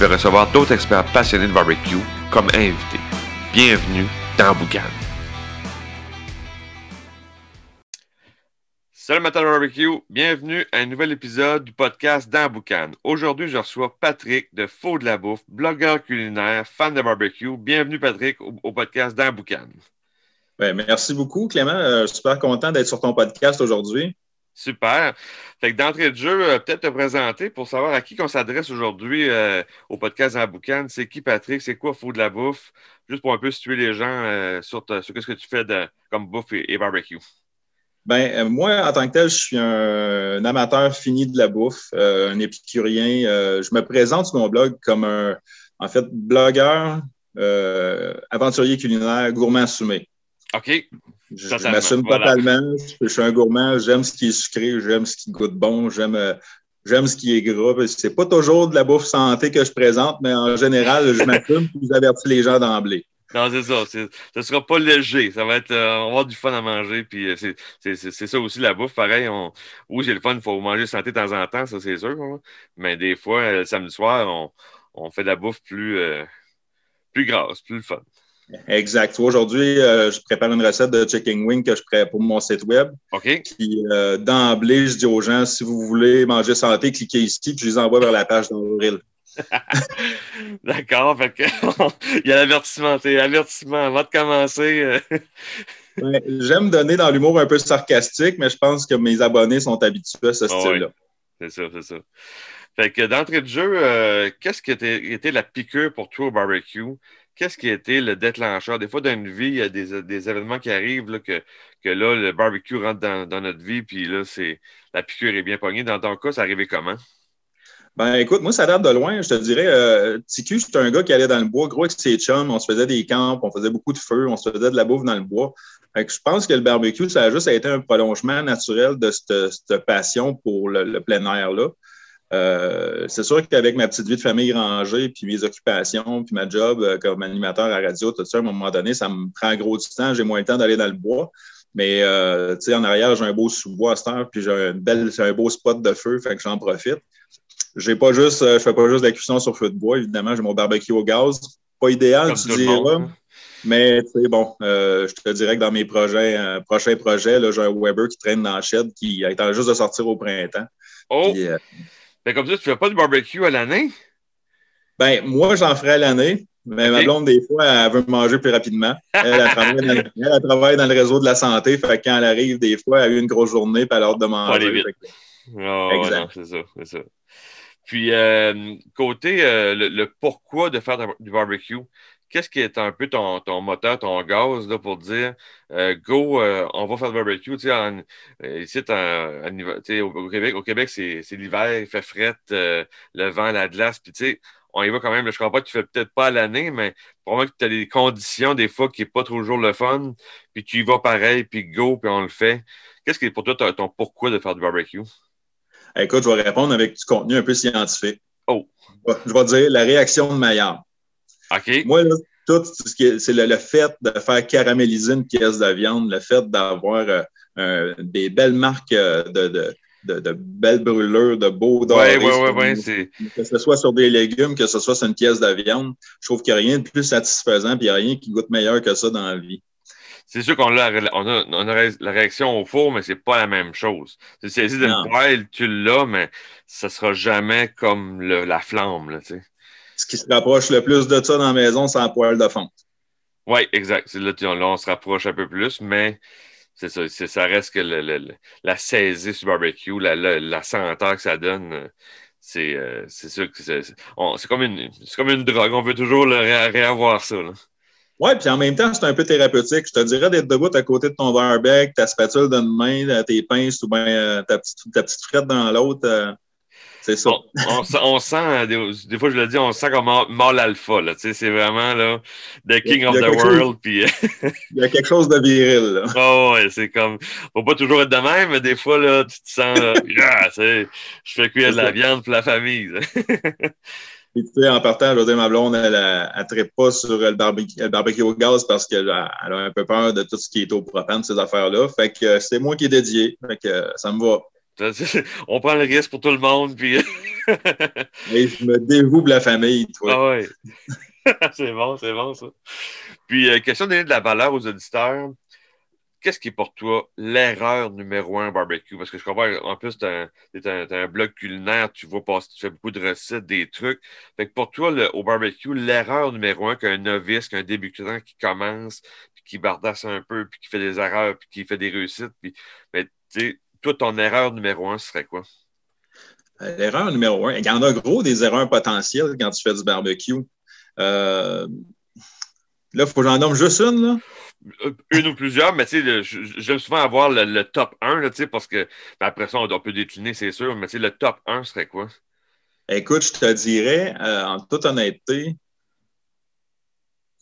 vais recevoir d'autres experts passionnés de barbecue comme invités. Bienvenue dans Boucan. Salut matin barbecue, bienvenue à un nouvel épisode du podcast dans Boucan. Aujourd'hui, je reçois Patrick de Faux de la Bouffe, blogueur culinaire, fan de barbecue. Bienvenue Patrick au, au podcast dans Boucan. Ben, merci beaucoup Clément, euh, super content d'être sur ton podcast aujourd'hui. Super. Fait que d'entrée de jeu, euh, peut-être te présenter pour savoir à qui qu'on s'adresse aujourd'hui euh, au podcast dans Boucan. C'est qui Patrick? C'est quoi Faux de la bouffe? Juste pour un peu situer les gens euh, sur, ta- sur ce que tu fais de, comme bouffe et, et barbecue. Ben, euh, moi, en tant que tel, je suis un, un amateur fini de la bouffe, un épicurien. Je me présente sur mon blog comme un, en fait, blogueur, aventurier culinaire, gourmand assumé. OK. Je, m'assume voilà. totalement. Je, suis un gourmand, j'aime ce qui est sucré, j'aime ce qui goûte bon, j'aime euh, j'aime ce qui est gras. C'est pas toujours de la bouffe santé que je présente, mais en général, je m'assume et j'avertis les gens d'emblée. Non, c'est ça. c'est- Ce sera pas léger. Ça va être. euh, on va avoir du fun à manger. Puis euh, c'est- c'est c'est- c'est ça aussi la bouffe. Pareil, on, oui, j'ai le fun. Il faut manger santé de temps en temps, ça c'est sûr. hein. Mais des fois, le samedi soir, on, on fait de la bouffe plus, euh, plus grasse, plus le fun. Exact. Aujourd'hui, euh, je prépare une recette de chicken wing que je prépare pour mon site web. OK? Puis euh, d'emblée, je dis aux gens, si vous voulez manger santé, cliquez ici, puis je les envoie vers la page d'Avril. D'accord. Il y a l'avertissement. Avertissement. Avant de commencer. Ouais, J'aime donner dans l'humour un peu sarcastique, mais je pense que mes abonnés sont habitués à ce Ah style-là. C'est ça, c'est ça. Fait que d'entrée de jeu, euh, qu'est-ce qui était, était la piqûre pour toi au barbecue? Qu'est-ce qui a été le déclencheur? Des fois, dans une vie, il y a des, événements qui arrivent là, que, que là, le barbecue rentre dans, notre vie, puis là, c'est la piqûre est bien pognée. Dans ton cas, ça arrivait comment? Ben écoute, moi, ça date de loin. Je te dirais, euh, TQ, c'est un gars qui allait dans le bois, gros avec ses chums. On se faisait des camps, on faisait beaucoup de feu, on se faisait de la bouffe dans le bois. Je pense que le barbecue, ça a juste été un prolongement naturel de cette, cette passion pour le, le plein air-là. Euh, c'est sûr qu'avec ma petite vie de famille rangée, puis mes occupations, puis ma job euh, comme animateur à radio, tout ça, à un moment donné, ça me prend gros du temps. J'ai moins le temps d'aller dans le bois. Mais euh, tu sais, en arrière, j'ai un beau sous-bois à cette heure, puis j'ai belle, j'ai un beau spot de feu, fait que j'en profite. J'ai pas juste, je fais pas juste de la cuisson sur feu de bois, évidemment, j'ai mon barbecue au gaz. Pas idéal, Comme tu diras. hein? Mais c'est bon, euh, je te dirais que dans mes projets, euh, prochains projets, là, j'ai un Weber qui traîne dans la shed qui attend juste de sortir au printemps. Oh! Puis, euh, Fait comme ça, tu fais pas de barbecue à l'année? ben, moi, j'en ferai à l'année, mais ma blonde, des fois, elle veut manger plus rapidement. Elle, elle, travaille dans, le- elle, elle travaille dans le réseau de la santé, fait que quand elle arrive, des fois, elle a eu une grosse journée, puis elle a hâte de manger. vite. Que- Ah, Exact. c'est ça, c'est ça. Puis, euh, côté euh, le, pourquoi de faire du barbecue, qu'est-ce qui est un peu ton, ton moteur, ton gaz là, pour dire euh, go, on va faire du barbecue? Tu sais, ici, au, Québec, au Québec c'est l'hiver, il fait fret, le vent, la glace, puis tu sais, on y va quand même. je comprends que tu fais peut-être pas à l'année, mais probablement que tu as des conditions, des fois, qui n'est pas toujours le fun, puis tu y vas pareil, puis go, puis on le fait. Qu'est-ce qui est pour toi ton pourquoi de faire du barbecue? Écoute, je vais répondre avec du contenu un peu scientifique. Oh. Je vais dire la réaction de Maillard. OK? Moi, là, tout ce qui est- c'est le, le fait de faire caraméliser une pièce de viande, le fait d'avoir euh, euh, des belles marques euh, de, de, de, de belles brûlures, de beaux dorés. oui, oui, sur- oui. C'est... Que ce soit sur des légumes, que ce soit sur une pièce de viande, je trouve qu'il n'y a rien de plus satisfaisant, puis il n'y a rien qui goûte meilleur que ça dans la vie. C'est sûr qu'on a, on a, on a la réaction au four, mais c'est pas la même chose. C'est saisi d'une poêle, tu l'as, mais ça sera jamais comme le- la flamme, là, tu sais. Ce qui se rapproche le plus de ça dans la maison, c'est la poêle de fonte. Oui, exact. Là, tu- là, on se rapproche un peu plus, mais c'est ça. c'est- ça reste que le- le- le- la saisie sur barbecue, la, la, la senteur que ça donne, euh, c'est euh, c'est sûr que c'est c'est- on- c'est comme, une- c'est comme une drogue. On veut toujours le ré- réavoir ça. Là. Oui, puis en même temps, c'est un peu thérapeutique. Je te dirais d'être debout à côté de ton barbecue, ta spatule d'une main, tes pinces ou bien euh, ta, petite, ta petite frette dans l'autre. euh, C'est ça. On, sent, des, fois je le dis, on sent comme mort l'alpha. C'est vraiment là, the king of the world. Puis... il y a quelque chose de viril. Là. Oh, ouais, c'est comme. Faut pas toujours être de même, mais des fois, là, tu te sens. je fais cuire de la viande pour la famille. Puis, tu sais, en partant, je veux dire, ma blonde, elle ne traite pas sur le barbecue, le barbecue, au gaz parce qu'elle a, elle a un peu peur de tout ce qui est au propane, ces affaires-là. Fait que c'est moi qui est dédié. Fait que ça me va. On prend le risque pour tout le monde, puis. Et je me dévoue la famille, toi. Ah ouais. c'est bon, c'est bon, ça. Puis, euh, question de donner de la valeur aux auditeurs. Qu'est-ce qui est pour toi l'erreur numéro un barbecue? Parce que je comprends, en plus, tu as, un blog culinaire, tu vois passer, tu fais beaucoup de recettes, des trucs. Fait que pour toi, au barbecue, l'erreur numéro un qu'un novice, qu'un débutant qui commence, puis qui bardasse un peu, puis qui fait des erreurs, puis qui fait des réussites, puis, ben, tu toi, ton erreur numéro un serait quoi? Euh, l'erreur numéro un, il y en a gros des erreurs potentielles quand tu fais du barbecue. Euh, là, il faut que j'en nomme juste une. Là. Euh, une ou plusieurs, mais tu sais, j'aime souvent avoir le, top 1, là, parce que ben, après ça, on, peut décliner, c'est sûr, mais tu sais, le top 1 serait quoi? Écoute, je te dirais, en toute honnêteté,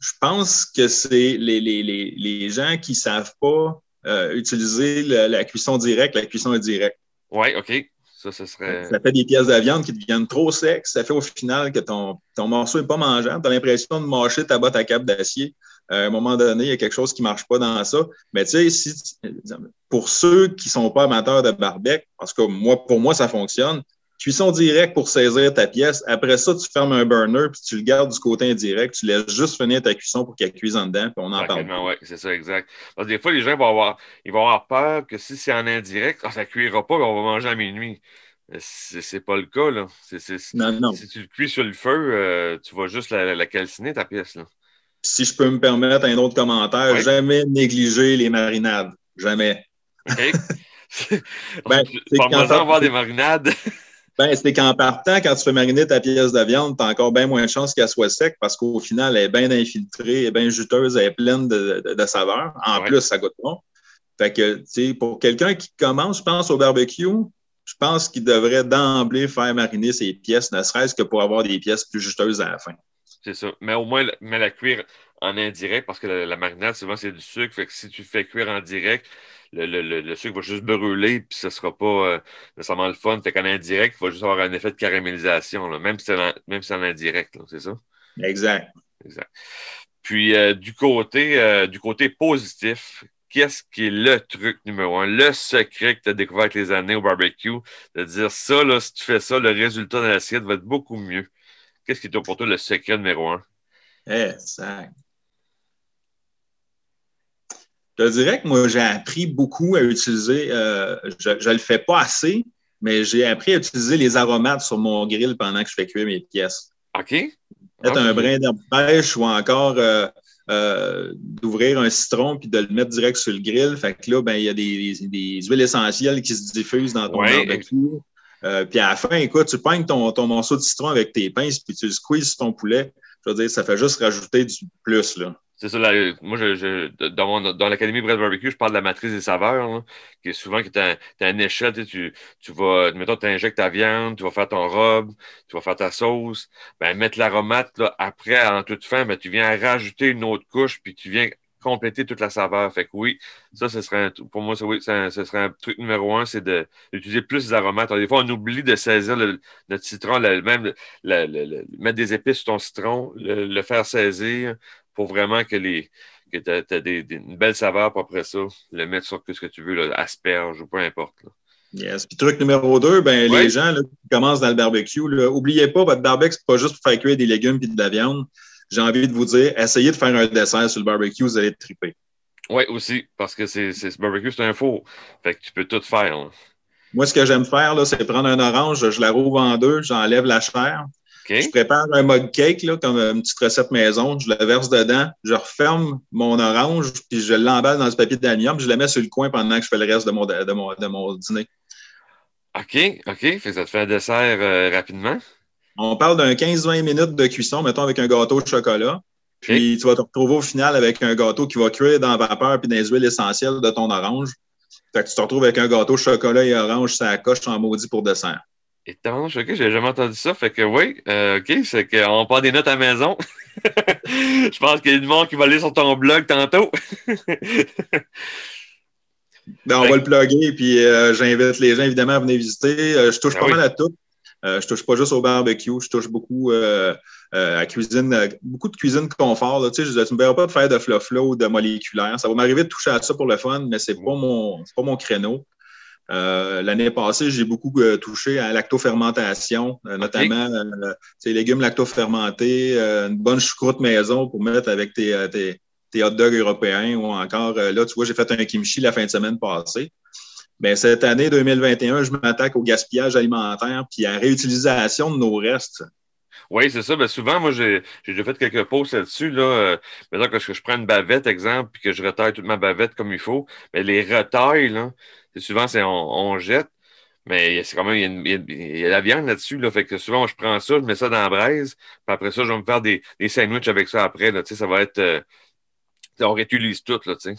je pense que c'est les, les, les, les gens qui ne savent pas euh, utiliser la cuisson directe, la cuisson indirecte. Oui, OK. Ça, ce serait. Ça fait des pièces de viande qui deviennent trop secs. Ça fait au final que ton, ton morceau n'est pas mangeable. Tu as l'impression de mâcher ta botte à cap d'acier. Euh, à un moment donné, il y a quelque chose qui ne marche pas dans ça. Mais tu sais, si, pour ceux qui ne sont pas amateurs de barbecue, parce que moi, pour moi, ça fonctionne, Cuisson directe pour saisir ta pièce. Après ça, tu fermes un burner puis tu le gardes du côté indirect. Tu laisses juste finir ta cuisson pour qu'elle cuise en dedans, puis on en parle. Oui, c'est ça, exact. Parce que des fois, les gens vont avoir, ils vont avoir peur que si c'est en indirect, ah, ça ne cuira pas, on va manger à minuit. C'est pas le cas, là. non, non. Si tu le cuis sur le feu, euh, tu vas juste la, calciner, ta pièce, là. Si je peux me permettre un autre commentaire, jamais négliger les marinades. Jamais. OK. ben, pas besoin d'avoir des marinades. Ben, c'est qu'en partant, quand tu fais mariner ta pièce de viande, tu as encore bien moins de chance qu'elle soit sec parce qu'au final, elle est bien infiltrée, elle est bien juteuse, elle est pleine de, de, saveurs. En plus, ça goûte bon. Fait que, tu sais, pour quelqu'un qui commence, je pense, au barbecue, je pense qu'il devrait d'emblée faire mariner ses pièces, ne serait-ce que pour avoir des pièces plus juteuses à la fin. C'est ça. Mais au moins, mais la cuire en indirect, parce que la, la marinade, souvent, c'est du sucre. Fait que si tu fais cuire en direct, le, sucre va juste brûler, puis ce ne sera pas euh, nécessairement le fun. Fait qu'en indirect, il va juste avoir un effet de caramélisation, même si c'est en, indirect, c'est ça? Exact. Exact. Puis euh, du, côté, euh, du côté positif, qu'est-ce qui est le truc numéro un, le secret que tu as découvert avec les années au barbecue, de dire ça, là, si tu fais ça, le résultat de l'assiette va être beaucoup mieux. Qu'est-ce qui est pour toi le secret numéro un? Exact. Je dirais que moi, j'ai appris beaucoup à utiliser, euh, je ne le fais pas assez, mais j'ai appris à utiliser les aromates sur mon grill pendant que je fais cuire mes pièces. OK. Peut-être un brin d'herbe fraîche ou encore euh, euh, d'ouvrir un citron puis de le mettre direct sur le grill. Fait que là, ben, il y a des, des, huiles essentielles qui se diffusent dans ton barbecue. Puis à la fin, tu pognes ton, ton morceau de citron avec tes pinces puis tu le squeezes sur ton poulet. Je veux dire, ça fait juste rajouter du plus. Là. C'est ça, moi, je, dans, dans l'Académie Bread Barbecue, je parle de la matrice des saveurs, qui est souvent que tu as, une échelle, tu, tu vas, mettons, tu injectes ta viande, tu vas faire ton robe, tu vas faire ta sauce, ben, mettre l'aromate, après, en toute fin, ben, tu viens rajouter une autre couche, puis tu viens compléter toute la saveur. Fait que oui, ça, ce serait pour moi, ça, oui, ce serait un truc numéro un, c'est d'utiliser plus d'aromates. Des fois, on oublie de saisir le, notre citron, même mettre des épices sur ton citron, le faire saisir, pour vraiment que les que tu as, des, une belle saveur, pour après ça, le mettre sur ce que tu veux, là, asperge ou peu importe. Yes. Puis truc numéro deux, ben, les gens qui commencent dans le barbecue, n'oubliez pas, votre barbecue, c'est pas juste pour faire cuire des légumes et de la viande. J'ai envie de vous dire, essayez de faire un dessert sur le barbecue, vous allez être triper. Oui, aussi, parce que c'est, ce barbecue, c'est un four. Fait que tu peux tout faire. Moi, ce que j'aime faire, c'est prendre un orange, je la rouvre en deux, j'enlève la chair, je prépare un mug cake, là, comme une petite recette maison. Je le verse dedans, je referme mon orange, puis je l'emballe dans ce papier d'aluminium, puis je le mets sur le coin pendant que je fais le reste de mon, de mon, dîner. OK, OK. ça te fait un dessert euh, rapidement? On parle d'un 15-20 minutes de cuisson, mettons, avec un gâteau de chocolat. Puis tu vas te retrouver au final avec un gâteau qui va cuire dans la vapeur puis dans les huiles essentielles de ton orange. Fait que tu te retrouves avec un gâteau chocolat et orange, ça coche en maudit pour dessert. Et tant, je j'ai jamais entendu ça. Fait que oui, euh, OK, c'est qu'on prend des notes à la maison. je pense qu'il y a du monde qui va aller sur ton blog tantôt. ben, on va le plugger, puis euh, j'invite les gens évidemment à venir visiter. Euh, je touche ben pas mal à tout. Je touche pas juste au barbecue, je touche beaucoup à cuisine, beaucoup de cuisine confort. Tu sais, je ne me verrai pas de faire de fluff ou de moléculaire. Ça va m'arriver de toucher à ça pour le fun, mais ce n'est pas, mon, pas mon créneau. Euh, l'année passée, j'ai beaucoup euh, touché à lactofermentation, euh, notamment les légumes lactofermentés, une bonne choucroute maison pour mettre avec tes, tes, hot dogs européens ou encore, là, tu vois, j'ai fait un kimchi la fin de semaine passée. Bien, cette année 2021, je m'attaque au gaspillage alimentaire puis à la réutilisation de nos restes. Oui, c'est ça. Ben, souvent, moi, j'ai déjà fait quelques posts là-dessus. Là. Euh, que je prends une bavette, exemple, puis que je retaille toute ma bavette comme il faut. Mais les retailles, là, souvent, c'est on, jette. Mais c'est quand même, il y, a, la viande là-dessus. Là, fait que souvent, je prends ça, je mets ça dans la braise. Puis après ça, je vais me faire des, des sandwichs avec ça après. Là, ça va être. Euh, on réutilise tout, là, tu sais.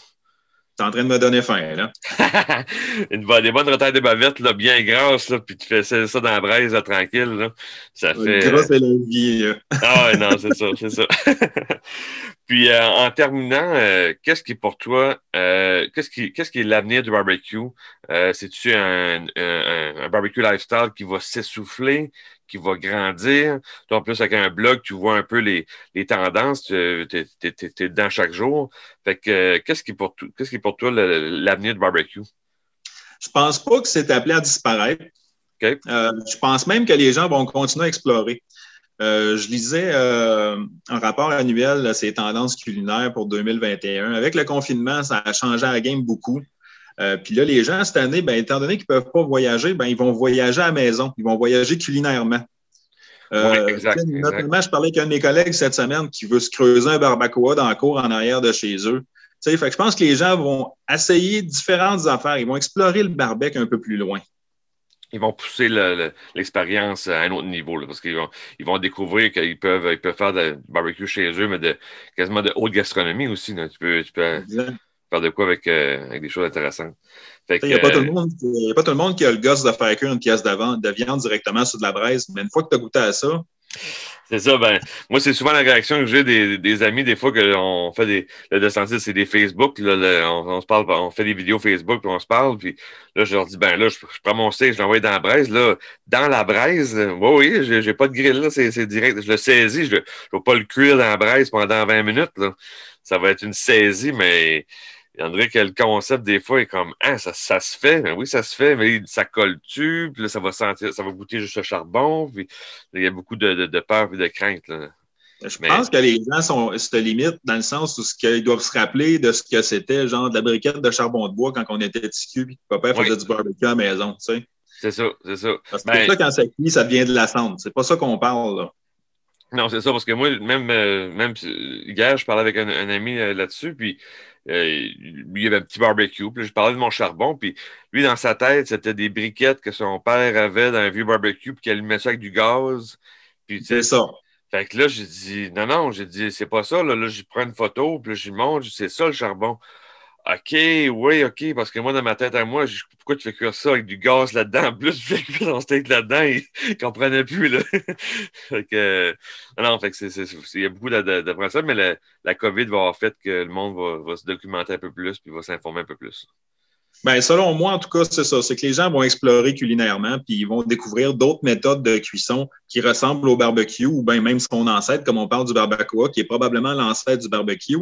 T'es en train de me donner faim, là. Une bonne, des bonnes retailles de bavette, là, bien grasses, là, puis tu fais ça, dans la braise, là, tranquille, là. Ça fait. La vie, là. ah ouais, non, c'est ça, c'est ça. puis, euh, en terminant, euh, qu'est-ce qui est pour toi, euh, qu'est-ce qui, qu'est-ce qui est l'avenir du barbecue? C'est-tu un, un, un, barbecue lifestyle qui va s'essouffler? Qui va grandir. Toi, en plus, avec un blog, tu vois un peu les, les tendances, tu es, dedans chaque jour. Fait que, qu'est-ce qui, pour, qu'est-ce qui est pour toi l'avenir du barbecue? Je pense pas que c'est appelé à disparaître. Euh, je pense même que les gens vont continuer à explorer. Euh, je lisais euh, un rapport annuel, ces tendances culinaires pour 2021. Avec le confinement, ça a changé la game beaucoup. Euh, puis là, les gens, cette année, ben, étant donné qu'ils ne peuvent pas voyager, ben, ils vont voyager à la maison. Ils vont voyager culinairement. Euh, exact, notamment, je parlais avec un de mes collègues cette semaine qui veut se creuser un barbacoa dans la cour en arrière de chez eux. Fait que je pense que les gens vont essayer différentes affaires. Ils vont explorer le barbecue un peu plus loin. Ils vont pousser l'expérience à un autre niveau parce qu'ils vont, ils vont découvrir qu'ils peuvent, ils peuvent faire du barbecue chez eux, mais de, quasiment de haute gastronomie aussi. Tu peux, tu peux, faire de quoi avec, euh, avec des choses intéressantes? Il n'y a, pas tout le monde qui, a pas tout le monde qui a le gosse de faire cuire une pièce de, de viande directement sur de la braise, mais une fois que tu as goûté à ça, c'est ça, ben, moi, c'est souvent la réaction que j'ai des, des, amis, des fois qu'on fait des, le descentis, c'est des Facebook, là, on, se parle, on fait des vidéos Facebook, puis on se parle, puis là, je leur dis, ben là, je, prends mon steak, je l'envoie dans la braise, là, dans la braise, oui, oui, j'ai pas de grill, là, c'est direct, je le saisis, je ne vais pas le cuire dans la braise pendant 20 minutes, là. Ça va être une saisie, mais André, que le concept, des fois, est comme Ah, ça, ça se fait. Ben oui, ça se fait, mais ça colle-tu? Puis là, ça va sentir, ça va goûter juste le charbon. Puis il y a beaucoup de, de, peur et de crainte. Je pense que les gens sont, se limitent dans le sens où ils doivent se rappeler de ce que c'était, genre de la briquette de charbon de bois quand on était petit puis papa faisait du barbecue à la maison, tu sais. C'est ça, c'est ça. Parce que ben ça, quand ça cuit, ça devient de la cendre. C'est pas ça qu'on parle, là. Non, c'est ça, parce que moi, même, euh, même hier, je parlais avec un, ami euh, là-dessus, puis euh, lui, il avait un petit barbecue. Puis je parlais de mon charbon. Puis lui, dans sa tête, c'était des briquettes que son père avait dans un vieux barbecue, puis qu'il allumait ça avec du gaz. Puis, c'est ça. Fait que là, j'ai dit, non, non, j'ai dit, c'est pas ça. Là, là j'y prends une photo, puis j'y montre, c'est ça le charbon. OK, oui, OK, parce que moi, dans ma tête à moi, pourquoi tu fais cuire ça avec du gaz là-dedans? Plus, tu fais cuire ton steak là-dedans, il ne comprenait plus. Là. non, fait il y a beaucoup d'apprentissage, mais la, la, COVID va avoir fait que le monde va, se documenter un peu plus puis va s'informer un peu plus. Bien, selon moi, en tout cas, c'est ça. C'est que les gens vont explorer culinairement, puis ils vont découvrir d'autres méthodes de cuisson qui ressemblent au barbecue, ou bien même son ancêtre, comme on parle du barbacoa, qui est probablement l'ancêtre du barbecue.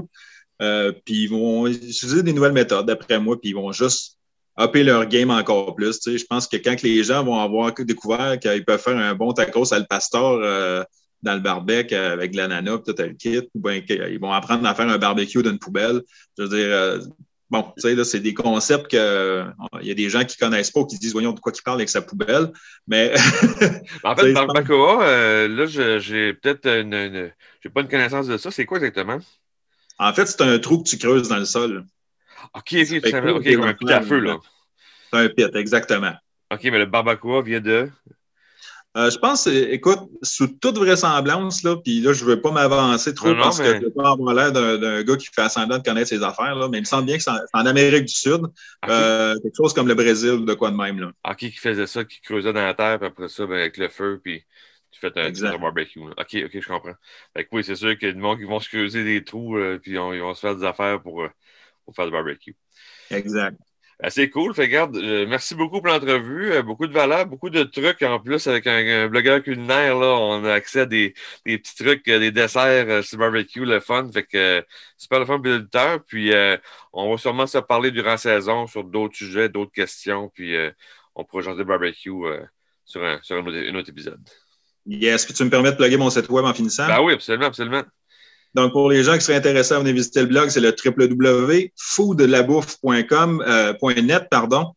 Euh, puis ils vont utiliser des nouvelles méthodes, d'après moi, puis ils vont juste upper leur game encore plus. Je pense que quand les gens vont avoir découvert qu'ils peuvent faire un bon tacos à le pastor euh, dans le barbecue avec de l'ananas, tout le kit, ou bien qu'ils vont apprendre à faire un barbecue d'une poubelle. Je veux dire, euh, bon, tu sais, là, c'est des concepts que il y a des gens qui ne connaissent pas ou qui disent, voyons, de quoi il parle avec sa poubelle. Mais. en fait, le barbacoa, là, j'ai peut-être une, j'ai pas une connaissance de ça. C'est quoi exactement? En fait, c'est un trou que tu creuses dans le sol. OK, c'est comme un pit à feu, là. C'est un pit, exactement. OK, mais le barbacoa vient de? Euh, je pense, écoute, sous toute vraisemblance, là, puis là, je ne veux pas m'avancer trop parce que je veux pas avoir l'air d'un gars qui fait semblant de connaître ses affaires, là, mais il me semble bien que c'est en, Amérique du Sud, euh, quelque chose comme le Brésil, de quoi de même. Là. Ah, qui faisait ça, qui creusait dans la terre, puis après ça, ben, avec le feu, puis tu fais un, barbecue. OK, OK, je comprends. Fait oui, c'est sûr qu'il y a du monde qui vont se creuser des trous, euh, puis ils vont se faire des affaires pour, pour faire du barbecue. Exact. C'est cool. Fait, regarde, euh, merci beaucoup pour l'entrevue. Euh, beaucoup de valeur, beaucoup de trucs. En plus, avec un, blogueur culinaire, là, on a accès à des, des petits trucs, euh, des desserts sur barbecue, le fun. Fait que super le fun pour l'auditeur. Puis on va sûrement se parler durant la saison sur d'autres sujets, d'autres questions. Puis on pourra changer de barbecue sur, un, sur un, autre, épisode. Yes, puis tu me permets de plugger mon site web en finissant? Ben oui, absolument, absolument. Donc, pour les gens qui seraient intéressés à venir visiter le blog, c'est le www.foodlabouffe.com, euh, pardon.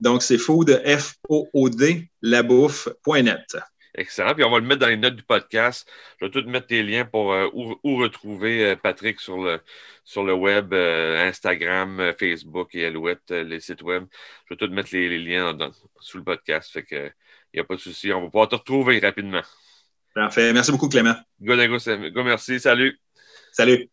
Donc, c'est food, F-O-O-D, labouffe.net. Excellent. Puis on va le mettre dans les notes du podcast. Je vais tout mettre tes liens pour euh, où, retrouver euh, Patrick sur le, sur le web, Instagram, Facebook et Alouette, les sites web. Je vais tout mettre les, liens sous le podcast. Fait que il n'y a pas de souci. On va pouvoir te retrouver rapidement. Parfait. Merci beaucoup, Clément. Go, go, go merci. Salut. Salut.